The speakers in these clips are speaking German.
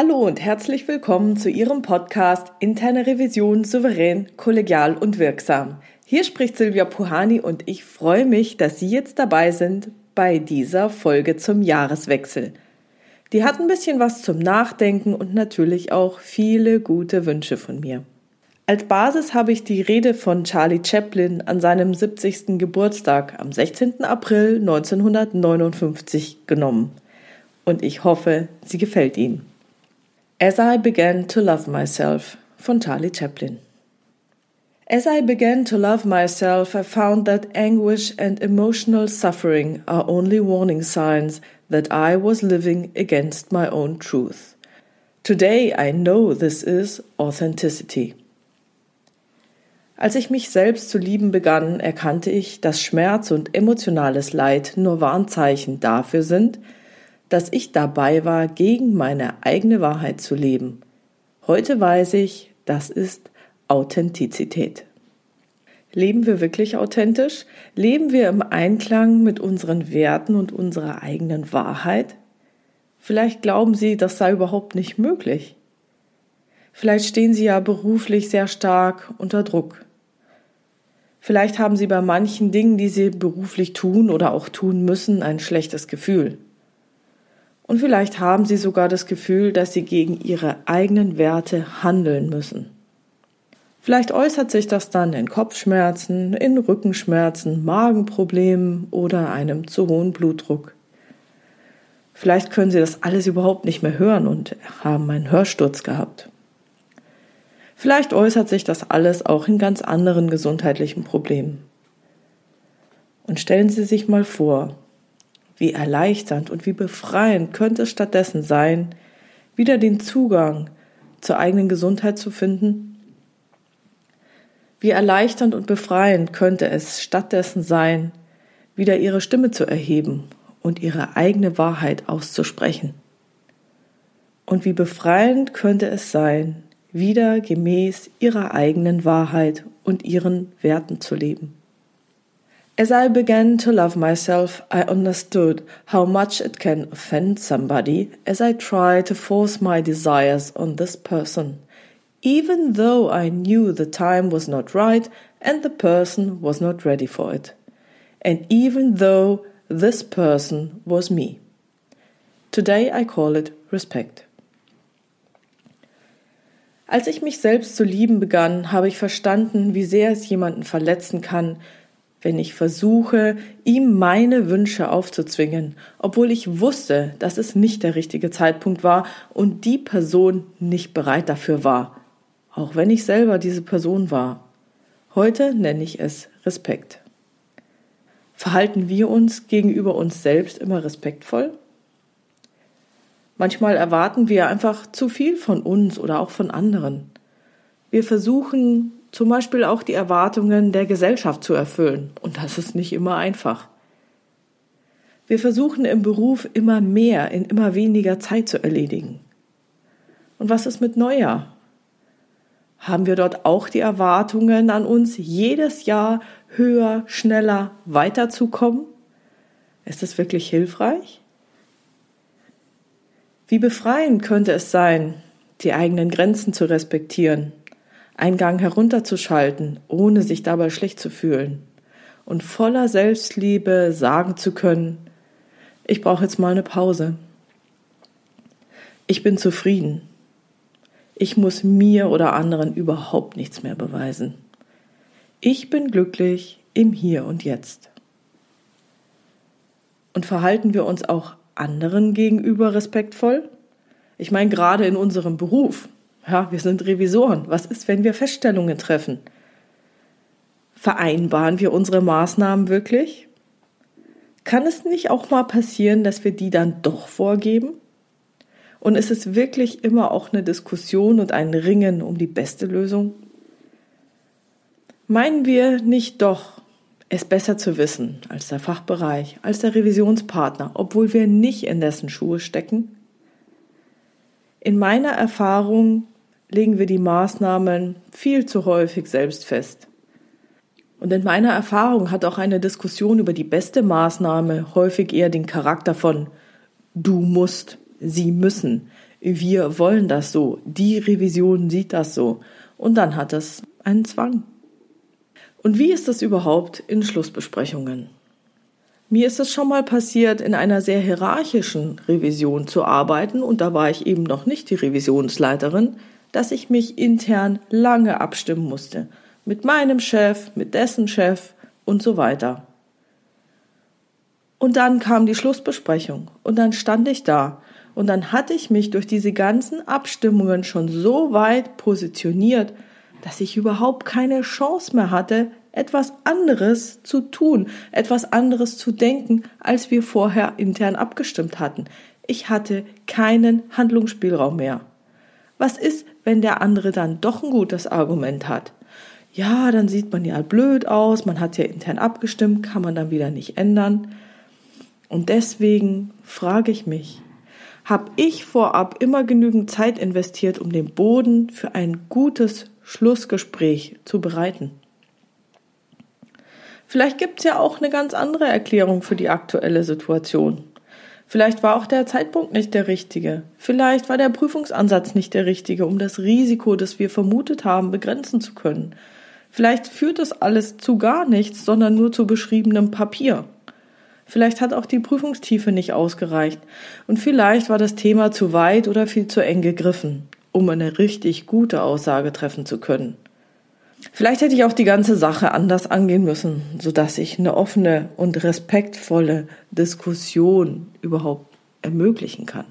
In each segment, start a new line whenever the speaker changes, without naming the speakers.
Hallo und herzlich willkommen zu Ihrem Podcast Interne Revision souverän, kollegial und wirksam. Hier spricht Silvia Puhani und ich freue mich, dass Sie jetzt dabei sind bei dieser Folge zum Jahreswechsel. Die hat ein bisschen was zum Nachdenken und natürlich auch viele gute Wünsche von mir. Als Basis habe ich die Rede von Charlie Chaplin an seinem 70. Geburtstag am 16. April 1959 genommen. Und ich hoffe, sie gefällt Ihnen. As I Began to Love Myself von Charlie Chaplin. As I began to love myself, I found that anguish and emotional suffering are only warning signs that I was living against my own truth. Today I know this is authenticity. Als ich mich selbst zu lieben begann, erkannte ich, dass Schmerz und emotionales Leid nur Warnzeichen dafür sind, dass ich dabei war, gegen meine eigene Wahrheit zu leben. Heute weiß ich, das ist Authentizität. Leben wir wirklich authentisch? Leben wir im Einklang mit unseren Werten und unserer eigenen Wahrheit? Vielleicht glauben Sie, das sei überhaupt nicht möglich. Vielleicht stehen Sie ja beruflich sehr stark unter Druck. Vielleicht haben Sie bei manchen Dingen, die Sie beruflich tun oder auch tun müssen, ein schlechtes Gefühl. Und vielleicht haben Sie sogar das Gefühl, dass Sie gegen Ihre eigenen Werte handeln müssen. Vielleicht äußert sich das dann in Kopfschmerzen, in Rückenschmerzen, Magenproblemen oder einem zu hohen Blutdruck. Vielleicht können Sie das alles überhaupt nicht mehr hören und haben einen Hörsturz gehabt. Vielleicht äußert sich das alles auch in ganz anderen gesundheitlichen Problemen. Und stellen Sie sich mal vor, wie erleichternd und wie befreiend könnte es stattdessen sein, wieder den Zugang zur eigenen Gesundheit zu finden? Wie erleichternd und befreiend könnte es stattdessen sein, wieder ihre Stimme zu erheben und ihre eigene Wahrheit auszusprechen? Und wie befreiend könnte es sein, wieder gemäß ihrer eigenen Wahrheit und ihren Werten zu leben. As I began to love myself, I understood how much it can offend somebody as I try to force my desires on this person, even though I knew the time was not right and the person was not ready for it, and even though this person was me. Today I call it respect. Als ich mich selbst zu lieben begann, habe ich verstanden, wie sehr es jemanden verletzen kann, wenn ich versuche, ihm meine Wünsche aufzuzwingen, obwohl ich wusste, dass es nicht der richtige Zeitpunkt war und die Person nicht bereit dafür war, auch wenn ich selber diese Person war. Heute nenne ich es Respekt. Verhalten wir uns gegenüber uns selbst immer respektvoll? Manchmal erwarten wir einfach zu viel von uns oder auch von anderen. Wir versuchen zum Beispiel auch die Erwartungen der Gesellschaft zu erfüllen. Und das ist nicht immer einfach. Wir versuchen im Beruf immer mehr in immer weniger Zeit zu erledigen. Und was ist mit Neujahr? Haben wir dort auch die Erwartungen an uns, jedes Jahr höher, schneller weiterzukommen? Ist das wirklich hilfreich? Wie befreiend könnte es sein, die eigenen Grenzen zu respektieren, einen Gang herunterzuschalten, ohne sich dabei schlecht zu fühlen und voller Selbstliebe sagen zu können, ich brauche jetzt mal eine Pause. Ich bin zufrieden. Ich muss mir oder anderen überhaupt nichts mehr beweisen. Ich bin glücklich im Hier und Jetzt. Und verhalten wir uns auch anderen gegenüber respektvoll? Ich meine, gerade in unserem Beruf. Ja, wir sind Revisoren. Was ist, wenn wir Feststellungen treffen? Vereinbaren wir unsere Maßnahmen wirklich? Kann es nicht auch mal passieren, dass wir die dann doch vorgeben? Und ist es wirklich immer auch eine Diskussion und ein Ringen um die beste Lösung? Meinen wir nicht doch, es besser zu wissen als der Fachbereich, als der Revisionspartner, obwohl wir nicht in dessen Schuhe stecken? In meiner Erfahrung legen wir die Maßnahmen viel zu häufig selbst fest. Und in meiner Erfahrung hat auch eine Diskussion über die beste Maßnahme häufig eher den Charakter von du musst, sie müssen, wir wollen das so, die Revision sieht das so. Und dann hat es einen Zwang. Und wie ist das überhaupt in Schlussbesprechungen? Mir ist es schon mal passiert, in einer sehr hierarchischen Revision zu arbeiten, und da war ich eben noch nicht die Revisionsleiterin, dass ich mich intern lange abstimmen musste. Mit meinem Chef, mit dessen Chef und so weiter. Und dann kam die Schlussbesprechung und dann stand ich da und dann hatte ich mich durch diese ganzen Abstimmungen schon so weit positioniert, dass ich überhaupt keine Chance mehr hatte, etwas anderes zu tun, etwas anderes zu denken, als wir vorher intern abgestimmt hatten. Ich hatte keinen Handlungsspielraum mehr. Was ist, wenn der andere dann doch ein gutes Argument hat? Ja, dann sieht man ja blöd aus, man hat ja intern abgestimmt, kann man dann wieder nicht ändern. Und deswegen frage ich mich, habe ich vorab immer genügend Zeit investiert, um den Boden für ein gutes Schlussgespräch zu bereiten? Vielleicht gibt es ja auch eine ganz andere Erklärung für die aktuelle Situation. Vielleicht war auch der Zeitpunkt nicht der richtige. Vielleicht war der Prüfungsansatz nicht der richtige, um das Risiko, das wir vermutet haben, begrenzen zu können. Vielleicht führt das alles zu gar nichts, sondern nur zu beschriebenem Papier. Vielleicht hat auch die Prüfungstiefe nicht ausgereicht. Und vielleicht war das Thema zu weit oder viel zu eng gegriffen, um eine richtig gute Aussage treffen zu können. Vielleicht hätte ich auch die ganze Sache anders angehen müssen, sodass ich eine offene und respektvolle Diskussion überhaupt ermöglichen kann.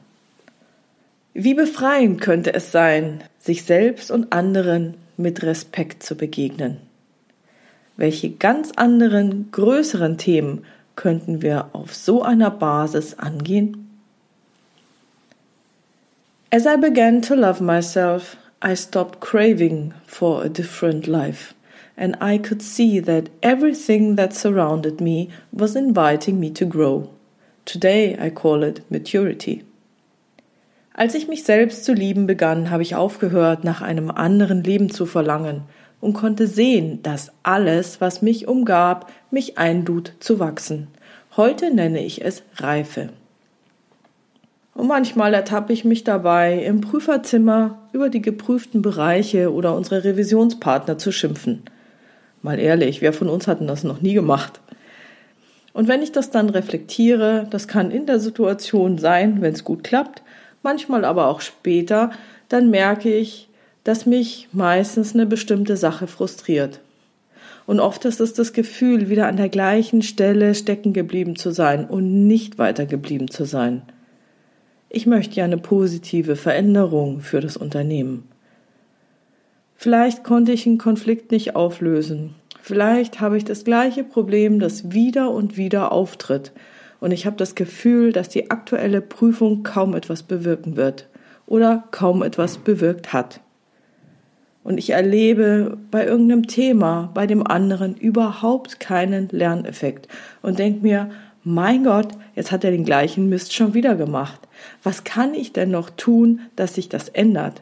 Wie befreiend könnte es sein, sich selbst und anderen mit Respekt zu begegnen? Welche ganz anderen, größeren Themen könnten wir auf so einer Basis angehen? As I began to love myself, I stopped craving for a different life, and I could see that everything that surrounded me was inviting me to grow. Today I call it maturity. Als ich mich selbst zu lieben begann, habe ich aufgehört, nach einem anderen Leben zu verlangen und konnte sehen, dass alles, was mich umgab, mich einlud zu wachsen. Heute nenne ich es Reife. Und manchmal ertappe ich mich dabei, im Prüferzimmer über die geprüften Bereiche oder unsere Revisionspartner zu schimpfen. Mal ehrlich, wer von uns hat denn das noch nie gemacht? Und wenn ich das dann reflektiere, das kann in der Situation sein, wenn es gut klappt, manchmal aber auch später, dann merke ich, dass mich meistens eine bestimmte Sache frustriert. Und oft ist es das Gefühl, wieder an der gleichen Stelle stecken geblieben zu sein und nicht weitergeblieben zu sein. Ich möchte ja eine positive Veränderung für das Unternehmen. Vielleicht konnte ich einen Konflikt nicht auflösen. Vielleicht habe ich das gleiche Problem, das wieder und wieder auftritt. Und ich habe das Gefühl, dass die aktuelle Prüfung kaum etwas bewirken wird oder kaum etwas bewirkt hat. Und ich erlebe bei irgendeinem Thema, bei dem anderen überhaupt keinen Lerneffekt und denke mir, mein Gott, jetzt hat er den gleichen Mist schon wieder gemacht. Was kann ich denn noch tun, dass sich das ändert?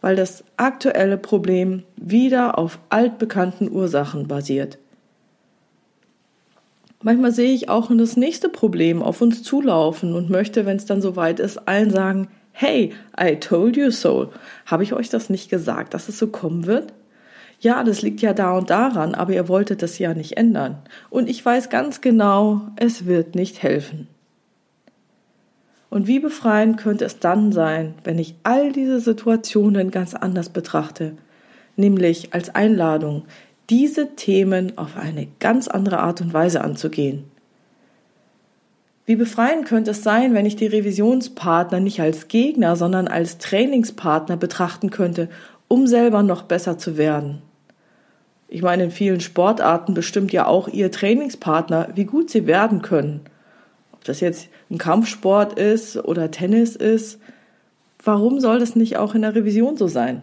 Weil das aktuelle Problem wieder auf altbekannten Ursachen basiert. Manchmal sehe ich auch das nächste Problem auf uns zulaufen und möchte, wenn es dann soweit ist, allen sagen, hey, I told you so. Habe ich euch das nicht gesagt, dass es so kommen wird? ja, das liegt ja da und daran, aber ihr wolltet das ja nicht ändern. Und ich weiß ganz genau, es wird nicht helfen. Und wie befreiend könnte es dann sein, wenn ich all diese Situationen ganz anders betrachte, nämlich als Einladung, diese Themen auf eine ganz andere Art und Weise anzugehen. Wie befreiend könnte es sein, wenn ich die Revisionspartner nicht als Gegner, sondern als Trainingspartner betrachten könnte, um selber noch besser zu werden. Ich meine, in vielen Sportarten bestimmt ja auch ihr Trainingspartner, wie gut sie werden können. Ob das jetzt ein Kampfsport ist oder Tennis ist, warum soll das nicht auch in der Revision so sein?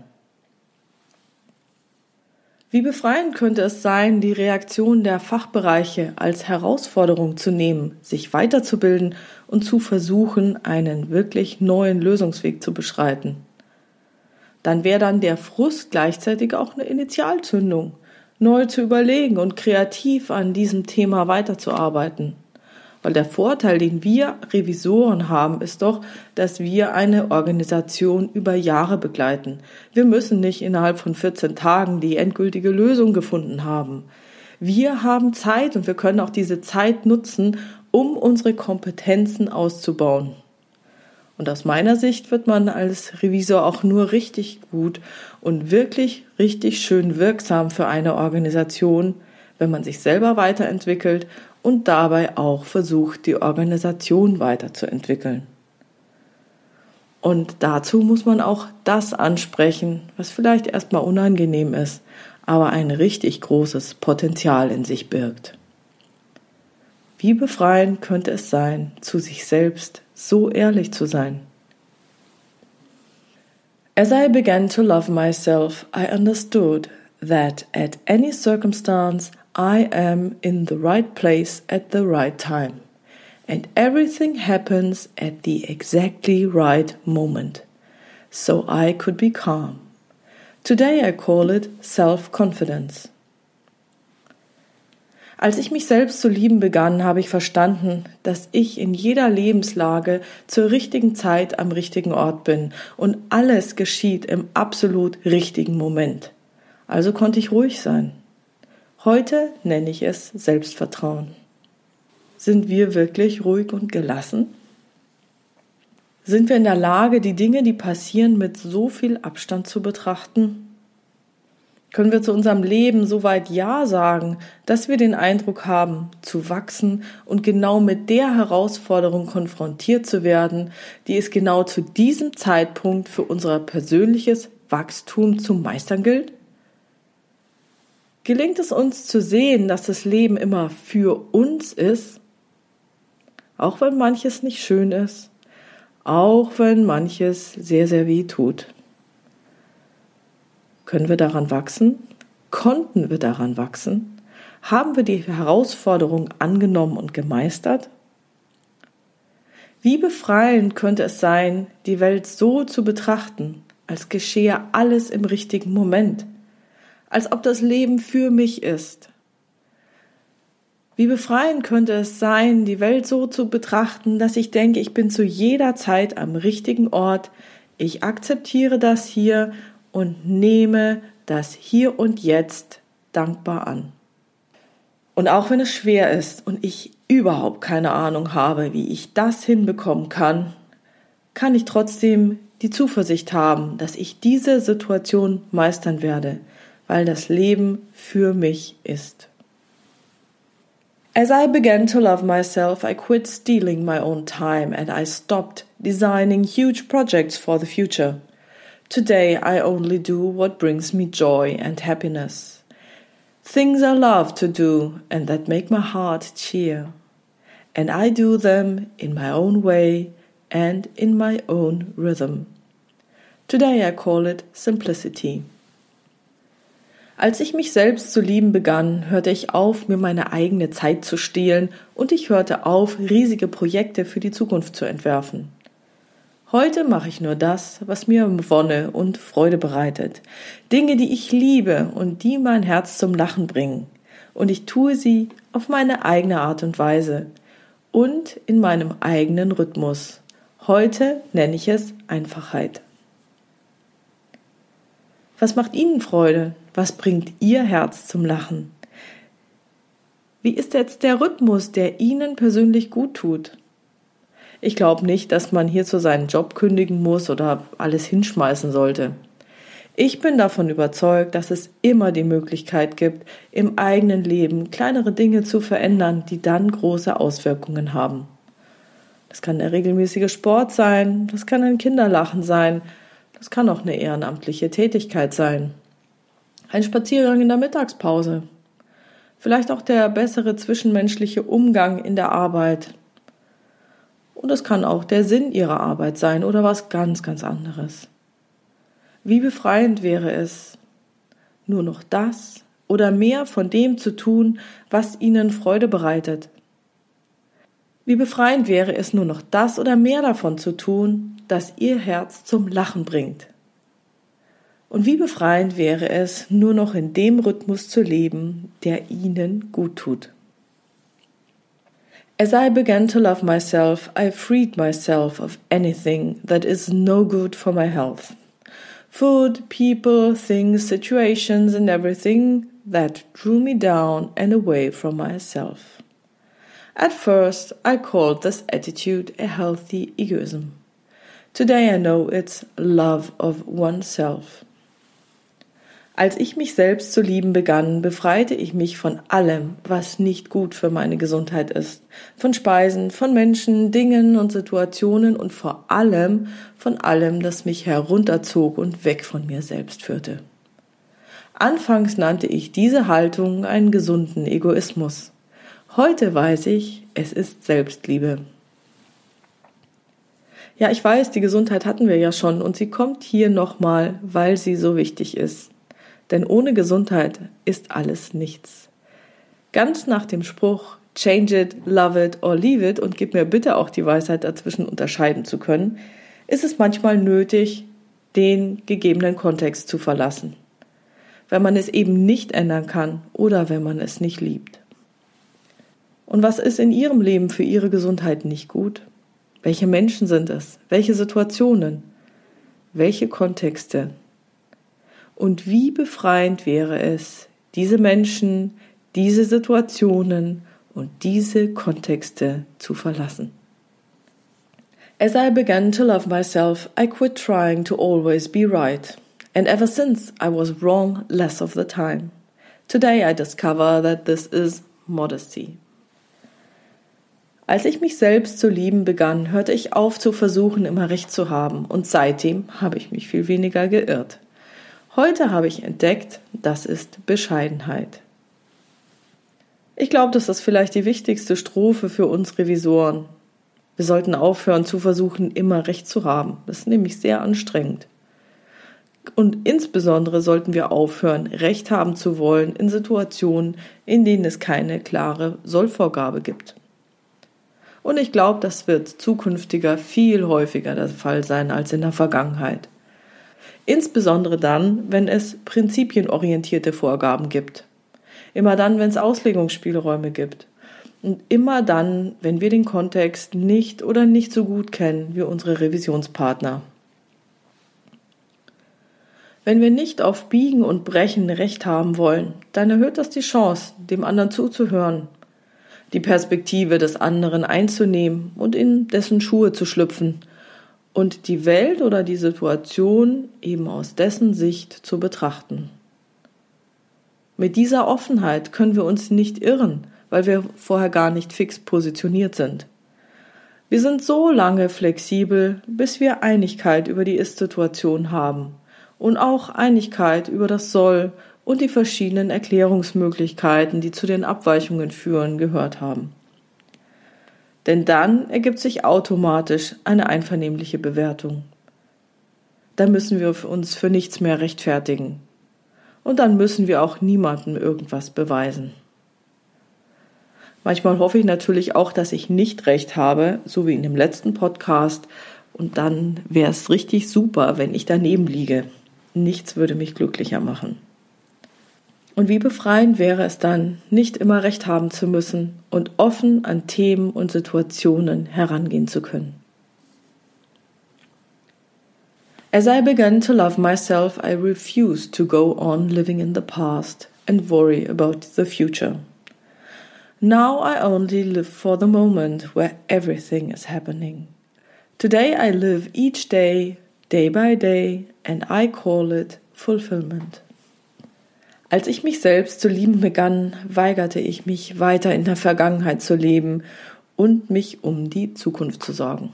Wie befreiend könnte es sein, die Reaktion der Fachbereiche als Herausforderung zu nehmen, sich weiterzubilden und zu versuchen, einen wirklich neuen Lösungsweg zu beschreiten? Dann wäre dann der Frust gleichzeitig auch eine Initialzündung neu zu überlegen und kreativ an diesem Thema weiterzuarbeiten. Weil der Vorteil, den wir Revisoren haben, ist doch, dass wir eine Organisation über Jahre begleiten. Wir müssen nicht innerhalb von 14 Tagen die endgültige Lösung gefunden haben. Wir haben Zeit und wir können auch diese Zeit nutzen, um unsere Kompetenzen auszubauen. Und aus meiner Sicht wird man als Revisor auch nur richtig gut und wirklich richtig schön wirksam für eine Organisation, wenn man sich selber weiterentwickelt und dabei auch versucht, die Organisation weiterzuentwickeln. Und dazu muss man auch das ansprechen, was vielleicht erstmal unangenehm ist, aber ein richtig großes Potenzial in sich birgt. Wie befreiend könnte es sein, zu sich selbst so ehrlich zu sein? As I began to love myself, I understood that at any circumstance I am in the right place at the right time, and everything happens at the exactly right moment, so I could be calm. Today I call it self-confidence. Als ich mich selbst zu lieben begann, habe ich verstanden, dass ich in jeder Lebenslage zur richtigen Zeit am richtigen Ort bin und alles geschieht im absolut richtigen Moment. Also konnte ich ruhig sein. Heute nenne ich es Selbstvertrauen. Sind wir wirklich ruhig und gelassen? Sind wir in der Lage, die Dinge, die passieren, mit so viel Abstand zu betrachten? Können wir zu unserem Leben so weit Ja sagen, dass wir den Eindruck haben, zu wachsen und genau mit der Herausforderung konfrontiert zu werden, die es genau zu diesem Zeitpunkt für unser persönliches Wachstum zu meistern gilt? Gelingt es uns zu sehen, dass das Leben immer für uns ist, auch wenn manches nicht schön ist? auch wenn manches sehr, sehr weh tut. Können wir daran wachsen? Konnten wir daran wachsen? Haben wir die Herausforderung angenommen und gemeistert? Wie befreiend könnte es sein, die Welt so zu betrachten, als geschehe alles im richtigen Moment, als ob das Leben für mich ist, wie befreiend könnte es sein, die Welt so zu betrachten, dass ich denke, ich bin zu jeder Zeit am richtigen Ort, ich akzeptiere das hier und nehme das hier und jetzt dankbar an. Und auch wenn es schwer ist und ich überhaupt keine Ahnung habe, wie ich das hinbekommen kann, kann ich trotzdem die Zuversicht haben, dass ich diese Situation meistern werde, weil das Leben für mich ist. As I began to love myself, I quit stealing my own time and I stopped designing huge projects for the future. Today, I only do what brings me joy and happiness. Things I love to do and that make my heart cheer. And I do them in my own way and in my own rhythm. Today, I call it simplicity. Als ich mich selbst zu lieben begann, hörte ich auf, mir meine eigene Zeit zu stehlen und ich hörte auf, riesige Projekte für die Zukunft zu entwerfen. Heute mache ich nur das, was mir Wonne und Freude bereitet. Dinge, die ich liebe und die mein Herz zum Lachen bringen. Und ich tue sie auf meine eigene Art und Weise und in meinem eigenen Rhythmus. Heute nenne ich es Einfachheit. Was macht Ihnen Freude? Was bringt Ihr Herz zum Lachen? Wie ist jetzt der Rhythmus, der Ihnen persönlich gut tut? Ich glaube nicht, dass man hierzu seinen Job kündigen muss oder alles hinschmeißen sollte. Ich bin davon überzeugt, dass es immer die Möglichkeit gibt, im eigenen Leben kleinere Dinge zu verändern, die dann große Auswirkungen haben. Das kann der regelmäßige Sport sein, das kann ein Kinderlachen sein, das kann auch eine ehrenamtliche Tätigkeit sein. Ein Spaziergang in der Mittagspause. Vielleicht auch der bessere zwischenmenschliche Umgang in der Arbeit. Und es kann auch der Sinn ihrer Arbeit sein oder was ganz, ganz anderes. Wie befreiend wäre es, nur noch das oder mehr von dem zu tun, was ihnen Freude bereitet. Wie befreiend wäre es nur noch das oder mehr davon zu tun, das ihr Herz zum Lachen bringt. Und wie befreiend wäre es, nur noch in dem Rhythmus zu leben, der ihnen gut tut. As I began to love myself, I freed myself of anything that is no good for my health. Food, people, things, situations, and everything that drew me down and away from myself. At first, I called this attitude a healthy egoism. Today I know it's love of oneself. Als ich mich selbst zu lieben begann, befreite ich mich von allem, was nicht gut für meine Gesundheit ist. Von Speisen, von Menschen, Dingen und Situationen und vor allem von allem, das mich herunterzog und weg von mir selbst führte. Anfangs nannte ich diese Haltung einen gesunden Egoismus. Heute weiß ich, es ist Selbstliebe. Ja, ich weiß, die Gesundheit hatten wir ja schon und sie kommt hier nochmal, weil sie so wichtig ist. Denn ohne Gesundheit ist alles nichts. Ganz nach dem Spruch Change it, love it or leave it und gib mir bitte auch die Weisheit dazwischen unterscheiden zu können, ist es manchmal nötig, den gegebenen Kontext zu verlassen. Wenn man es eben nicht ändern kann oder wenn man es nicht liebt. Und was ist in Ihrem Leben für Ihre Gesundheit nicht gut? Welche Menschen sind es? Welche Situationen? Welche Kontexte? Und wie befreiend wäre es, diese Menschen, diese Situationen und diese Kontexte zu verlassen. As I began to love myself, I quit trying to always be right. And ever since, I was wrong less of the time. Today I discover that this is modesty. Als ich mich selbst zu lieben begann, hörte ich auf zu versuchen, immer recht zu haben, und seitdem habe ich mich viel weniger geirrt. Heute habe ich entdeckt, das ist Bescheidenheit. Ich glaube, das ist vielleicht die wichtigste Strophe für uns Revisoren. Wir sollten aufhören zu versuchen, immer recht zu haben. Das ist nämlich sehr anstrengend. Und insbesondere sollten wir aufhören, Recht haben zu wollen in Situationen, in denen es keine klare Sollvorgabe gibt. Und ich glaube, das wird zukünftiger viel häufiger der Fall sein als in der Vergangenheit. Insbesondere dann, wenn es prinzipienorientierte Vorgaben gibt. Immer dann, wenn es Auslegungsspielräume gibt. Und immer dann, wenn wir den Kontext nicht oder nicht so gut kennen wie unsere Revisionspartner. Wenn wir nicht auf Biegen und Brechen Recht haben wollen, dann erhöht das die Chance, dem anderen zuzuhören, die Perspektive des anderen einzunehmen und in dessen Schuhe zu schlüpfen und die Welt oder die Situation eben aus dessen Sicht zu betrachten. Mit dieser Offenheit können wir uns nicht irren, weil wir vorher gar nicht fix positioniert sind. Wir sind so lange flexibel, bis wir Einigkeit über die Ist-Situation haben und auch Einigkeit über das Soll und die verschiedenen Erklärungsmöglichkeiten, die zu den Abweichungen führen, gehört haben denn dann ergibt sich automatisch eine einvernehmliche Bewertung. Dann müssen wir uns für nichts mehr rechtfertigen. Und dann müssen wir auch niemandem irgendwas beweisen. Manchmal hoffe ich natürlich auch, dass ich nicht recht habe, so wie in dem letzten Podcast. Und dann wäre es richtig super, wenn ich daneben liege. Nichts würde mich glücklicher machen. Und wie befreiend wäre es dann, nicht immer recht haben zu müssen und offen an Themen und Situationen herangehen zu können. As I began to love myself, I refused to go on living in the past and worry about the future. Now I only live for the moment where everything is happening. Today I live each day, day by day, and I call it fulfillment. Als ich mich selbst zu lieben begann, weigerte ich mich, weiter in der Vergangenheit zu leben und mich um die Zukunft zu sorgen.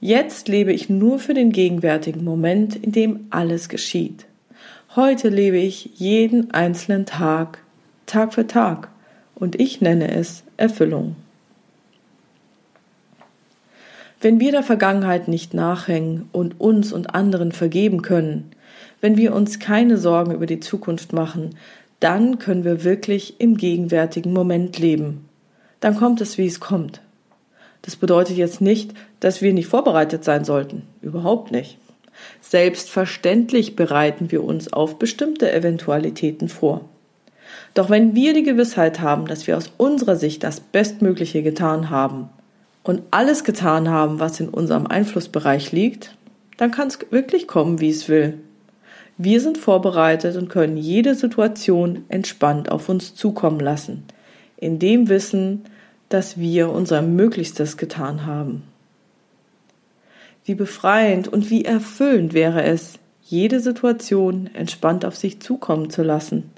Jetzt lebe ich nur für den gegenwärtigen Moment, in dem alles geschieht. Heute lebe ich jeden einzelnen Tag, Tag für Tag, und ich nenne es Erfüllung. Wenn wir der Vergangenheit nicht nachhängen und uns und anderen vergeben können, wenn wir uns keine Sorgen über die Zukunft machen, dann können wir wirklich im gegenwärtigen Moment leben. Dann kommt es, wie es kommt. Das bedeutet jetzt nicht, dass wir nicht vorbereitet sein sollten. Überhaupt nicht. Selbstverständlich bereiten wir uns auf bestimmte Eventualitäten vor. Doch wenn wir die Gewissheit haben, dass wir aus unserer Sicht das Bestmögliche getan haben und alles getan haben, was in unserem Einflussbereich liegt, dann kann es wirklich kommen, wie es will. Wir sind vorbereitet und können jede Situation entspannt auf uns zukommen lassen, in dem Wissen, dass wir unser Möglichstes getan haben. Wie befreiend und wie erfüllend wäre es, jede Situation entspannt auf sich zukommen zu lassen,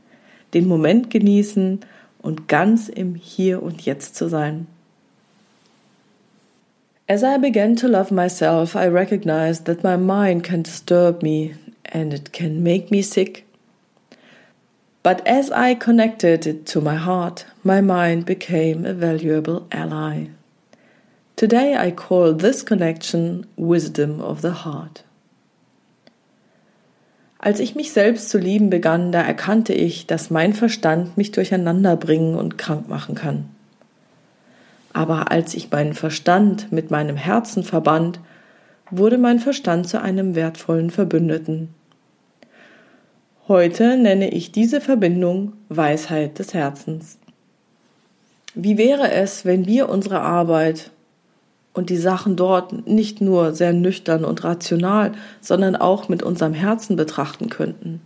den Moment genießen und ganz im Hier und Jetzt zu sein. As I began to love myself, I recognized that my mind can disturb me and it can make me sick. But as I connected it to my heart, my mind became a valuable ally. Today I call this connection wisdom of the heart. Als ich mich selbst zu lieben begann, da erkannte ich, dass mein Verstand mich durcheinander bringen und krank machen kann. Aber als ich meinen Verstand mit meinem Herzen verband, wurde mein Verstand zu einem wertvollen Verbündeten. Heute nenne ich diese Verbindung Weisheit des Herzens. Wie wäre es, wenn wir unsere Arbeit und die Sachen dort nicht nur sehr nüchtern und rational, sondern auch mit unserem Herzen betrachten könnten?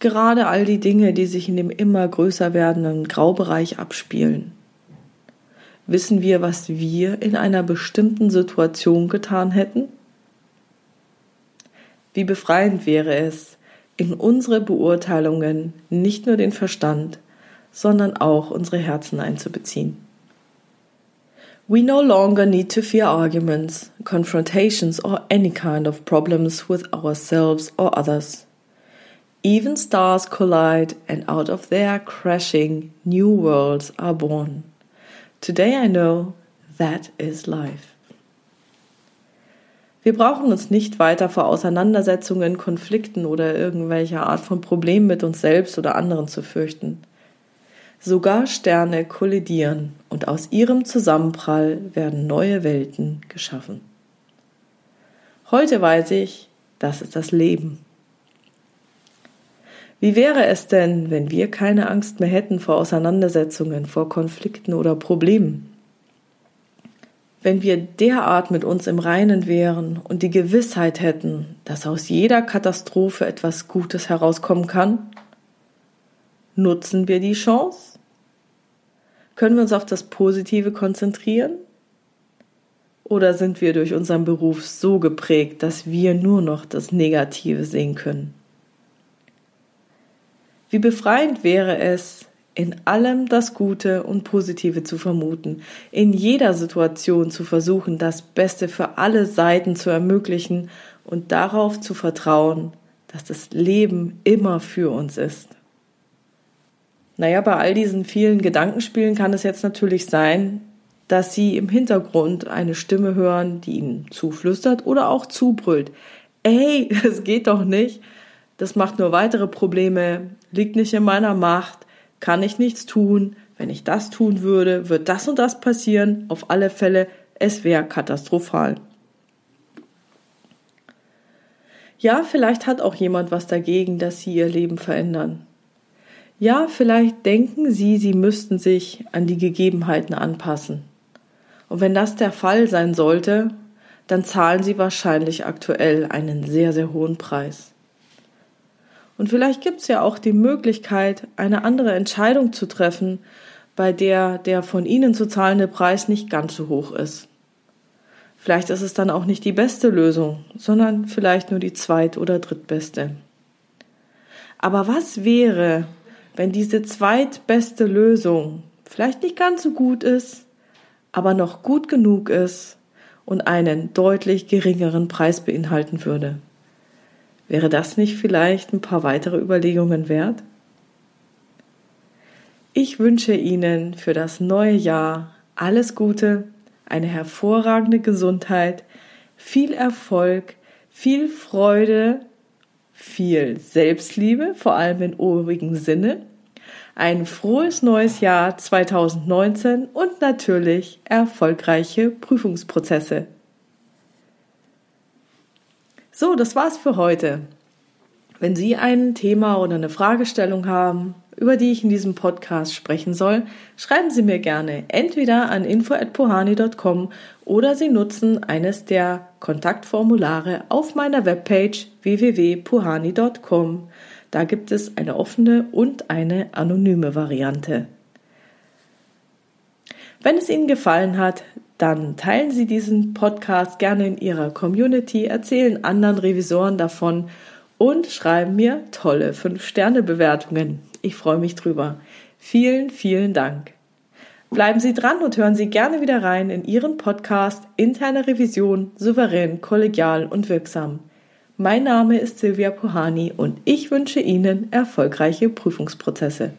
Gerade all die Dinge, die sich in dem immer größer werdenden Graubereich abspielen Wissen wir, was wir in einer bestimmten Situation getan hätten? Wie befreiend wäre es, in unsere Beurteilungen nicht nur den Verstand, sondern auch unsere Herzen einzubeziehen. We no longer need to fear arguments, confrontations, or any kind of problems with ourselves or others. Even stars collide, and out of their crashing, new worlds are born. Today I know that is life. Wir brauchen uns nicht weiter vor Auseinandersetzungen, Konflikten oder irgendwelcher Art von Problem mit uns selbst oder anderen zu fürchten. Sogar Sterne kollidieren und aus ihrem Zusammenprall werden neue Welten geschaffen. Heute weiß ich, das ist das Leben. Wie wäre es denn, wenn wir keine Angst mehr hätten vor Auseinandersetzungen, vor Konflikten oder Problemen? Wenn wir derart mit uns im Reinen wären und die Gewissheit hätten, dass aus jeder Katastrophe etwas Gutes herauskommen kann? Nutzen wir die Chance? Können wir uns auf das Positive konzentrieren? Oder sind wir durch unseren Beruf so geprägt, dass wir nur noch das Negative sehen können? Wie befreiend wäre es, in allem das Gute und Positive zu vermuten, in jeder Situation zu versuchen, das Beste für alle Seiten zu ermöglichen und darauf zu vertrauen, dass das Leben immer für uns ist. Naja, bei all diesen vielen Gedankenspielen kann es jetzt natürlich sein, dass Sie im Hintergrund eine Stimme hören, die Ihnen zuflüstert oder auch zubrüllt. Ey, es geht doch nicht. Das macht nur weitere Probleme, liegt nicht in meiner Macht, kann ich nichts tun. Wenn ich das tun würde, wird das und das passieren. Auf alle Fälle, es wäre katastrophal. Ja, vielleicht hat auch jemand was dagegen, dass Sie Ihr Leben verändern. Ja, vielleicht denken Sie, Sie müssten sich an die Gegebenheiten anpassen. Und wenn das der Fall sein sollte, dann zahlen Sie wahrscheinlich aktuell einen sehr, sehr hohen Preis. Und vielleicht gibt es ja auch die Möglichkeit, eine andere Entscheidung zu treffen, bei der der von Ihnen zu zahlende Preis nicht ganz so hoch ist. Vielleicht ist es dann auch nicht die beste Lösung, sondern vielleicht nur die zweit- oder drittbeste. Aber was wäre, wenn diese zweitbeste Lösung vielleicht nicht ganz so gut ist, aber noch gut genug ist und einen deutlich geringeren Preis beinhalten würde? Wäre das nicht vielleicht ein paar weitere Überlegungen wert? Ich wünsche Ihnen für das neue Jahr alles Gute, eine hervorragende Gesundheit, viel Erfolg, viel Freude, viel Selbstliebe, vor allem in obigen Sinne, ein frohes neues Jahr 2019 und natürlich erfolgreiche Prüfungsprozesse. So, das war's für heute. Wenn Sie ein Thema oder eine Fragestellung haben, über die ich in diesem Podcast sprechen soll, schreiben Sie mir gerne entweder an info@pohani.com oder Sie nutzen eines der Kontaktformulare auf meiner Webpage www.puhani.com. Da gibt es eine offene und eine anonyme Variante. Wenn es Ihnen gefallen hat, dann teilen Sie diesen Podcast gerne in Ihrer Community, erzählen anderen Revisoren davon und schreiben mir tolle 5-Sterne-Bewertungen. Ich freue mich drüber. Vielen, vielen Dank. Bleiben Sie dran und hören Sie gerne wieder rein in Ihren Podcast Interne Revision souverän, kollegial und wirksam. Mein Name ist Silvia Puhani und ich wünsche Ihnen erfolgreiche Prüfungsprozesse.